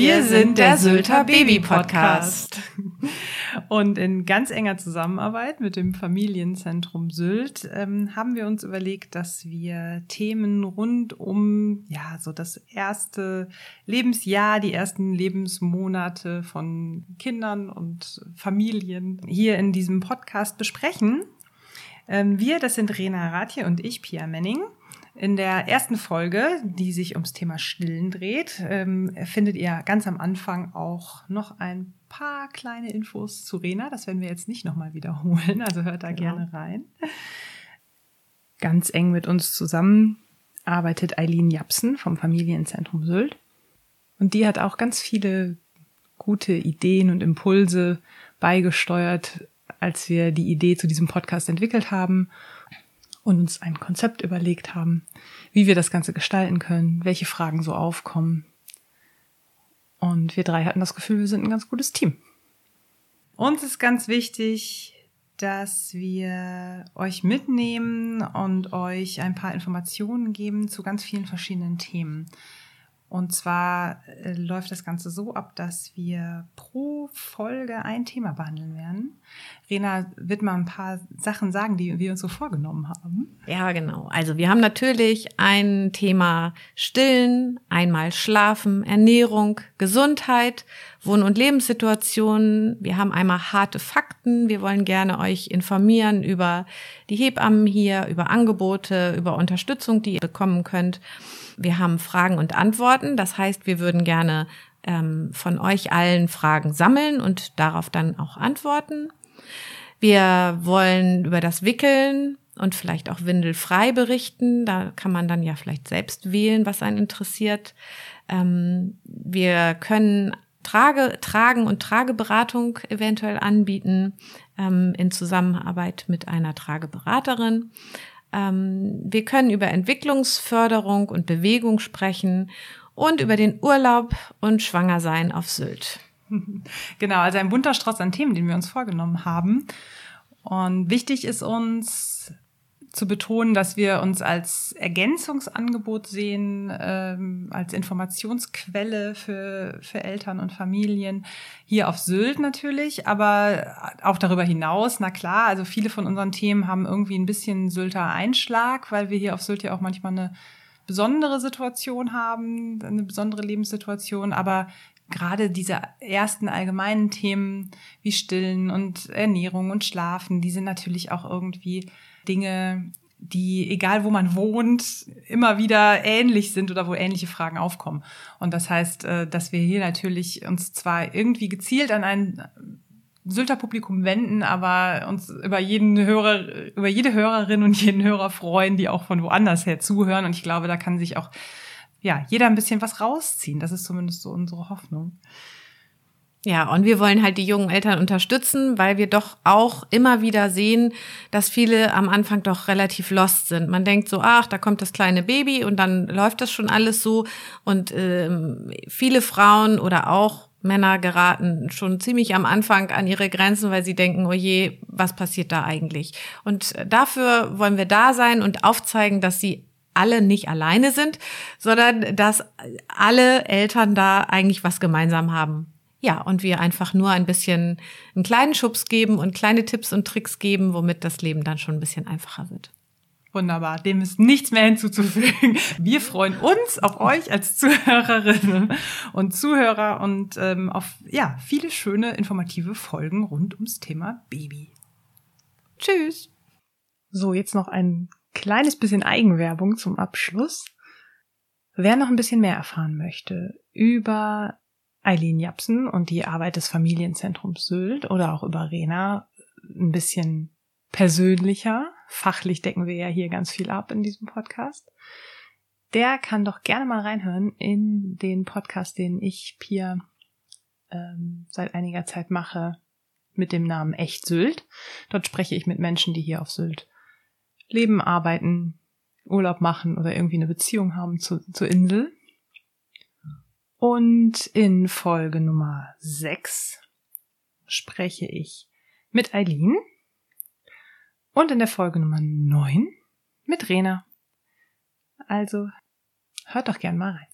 Wir sind der Sylter Baby Podcast. Und in ganz enger Zusammenarbeit mit dem Familienzentrum Sylt ähm, haben wir uns überlegt, dass wir Themen rund um ja so das erste Lebensjahr, die ersten Lebensmonate von Kindern und Familien hier in diesem Podcast besprechen. Ähm, wir, das sind Rena Ratje und ich, Pia Menning. In der ersten Folge, die sich ums Thema Stillen dreht, ähm, findet ihr ganz am Anfang auch noch ein paar kleine Infos zu Rena. Das werden wir jetzt nicht nochmal wiederholen, also hört da genau. gerne rein. Ganz eng mit uns zusammen arbeitet Eileen Japsen vom Familienzentrum Sylt. Und die hat auch ganz viele gute Ideen und Impulse beigesteuert, als wir die Idee zu diesem Podcast entwickelt haben und uns ein Konzept überlegt haben, wie wir das Ganze gestalten können, welche Fragen so aufkommen. Und wir drei hatten das Gefühl, wir sind ein ganz gutes Team. Uns ist ganz wichtig, dass wir euch mitnehmen und euch ein paar Informationen geben zu ganz vielen verschiedenen Themen. Und zwar äh, läuft das Ganze so ab, dass wir pro Folge ein Thema behandeln werden. Rena wird mal ein paar Sachen sagen, die wir uns so vorgenommen haben. Ja, genau. Also wir haben natürlich ein Thema Stillen, einmal Schlafen, Ernährung, Gesundheit, Wohn- und Lebenssituationen. Wir haben einmal harte Fakten. Wir wollen gerne euch informieren über die Hebammen hier, über Angebote, über Unterstützung, die ihr bekommen könnt. Wir haben Fragen und Antworten. Das heißt, wir würden gerne ähm, von euch allen Fragen sammeln und darauf dann auch antworten. Wir wollen über das Wickeln und vielleicht auch windelfrei berichten. Da kann man dann ja vielleicht selbst wählen, was einen interessiert. Ähm, wir können Trage, Tragen und Trageberatung eventuell anbieten ähm, in Zusammenarbeit mit einer Trageberaterin. Ähm, wir können über Entwicklungsförderung und Bewegung sprechen und über den Urlaub und Schwangersein auf Sylt. Genau, also ein bunter Strauß an Themen, den wir uns vorgenommen haben. Und wichtig ist uns, zu betonen, dass wir uns als Ergänzungsangebot sehen, ähm, als Informationsquelle für, für Eltern und Familien. Hier auf Sylt natürlich, aber auch darüber hinaus, na klar, also viele von unseren Themen haben irgendwie ein bisschen Sylter Einschlag, weil wir hier auf Sylt ja auch manchmal eine besondere Situation haben, eine besondere Lebenssituation, aber gerade diese ersten allgemeinen Themen wie Stillen und Ernährung und Schlafen, die sind natürlich auch irgendwie Dinge, die, egal wo man wohnt, immer wieder ähnlich sind oder wo ähnliche Fragen aufkommen. Und das heißt, äh, dass wir hier natürlich uns zwar irgendwie gezielt an ein Sylter Publikum wenden, aber uns über jeden Hörer, über jede Hörerin und jeden Hörer freuen, die auch von woanders her zuhören. Und ich glaube, da kann sich auch, ja, jeder ein bisschen was rausziehen. Das ist zumindest so unsere Hoffnung. Ja, und wir wollen halt die jungen Eltern unterstützen, weil wir doch auch immer wieder sehen, dass viele am Anfang doch relativ lost sind. Man denkt so, ach, da kommt das kleine Baby und dann läuft das schon alles so. Und ähm, viele Frauen oder auch Männer geraten schon ziemlich am Anfang an ihre Grenzen, weil sie denken, oh je, was passiert da eigentlich? Und dafür wollen wir da sein und aufzeigen, dass sie alle nicht alleine sind, sondern dass alle Eltern da eigentlich was gemeinsam haben. Ja, und wir einfach nur ein bisschen einen kleinen Schubs geben und kleine Tipps und Tricks geben, womit das Leben dann schon ein bisschen einfacher wird. Wunderbar, dem ist nichts mehr hinzuzufügen. Wir freuen uns auf euch als Zuhörerinnen und Zuhörer und ähm, auf ja viele schöne informative Folgen rund ums Thema Baby. Tschüss. So, jetzt noch ein kleines bisschen Eigenwerbung zum Abschluss. Wer noch ein bisschen mehr erfahren möchte über Eileen Japsen und die Arbeit des Familienzentrums Sylt oder auch über Rena ein bisschen persönlicher. Fachlich decken wir ja hier ganz viel ab in diesem Podcast. Der kann doch gerne mal reinhören in den Podcast, den ich, Pia, ähm, seit einiger Zeit mache mit dem Namen Echt Sylt. Dort spreche ich mit Menschen, die hier auf Sylt leben, arbeiten, Urlaub machen oder irgendwie eine Beziehung haben zu, zur Insel. Und in Folge Nummer 6 spreche ich mit Eileen. Und in der Folge Nummer 9 mit Rena. Also hört doch gern mal rein.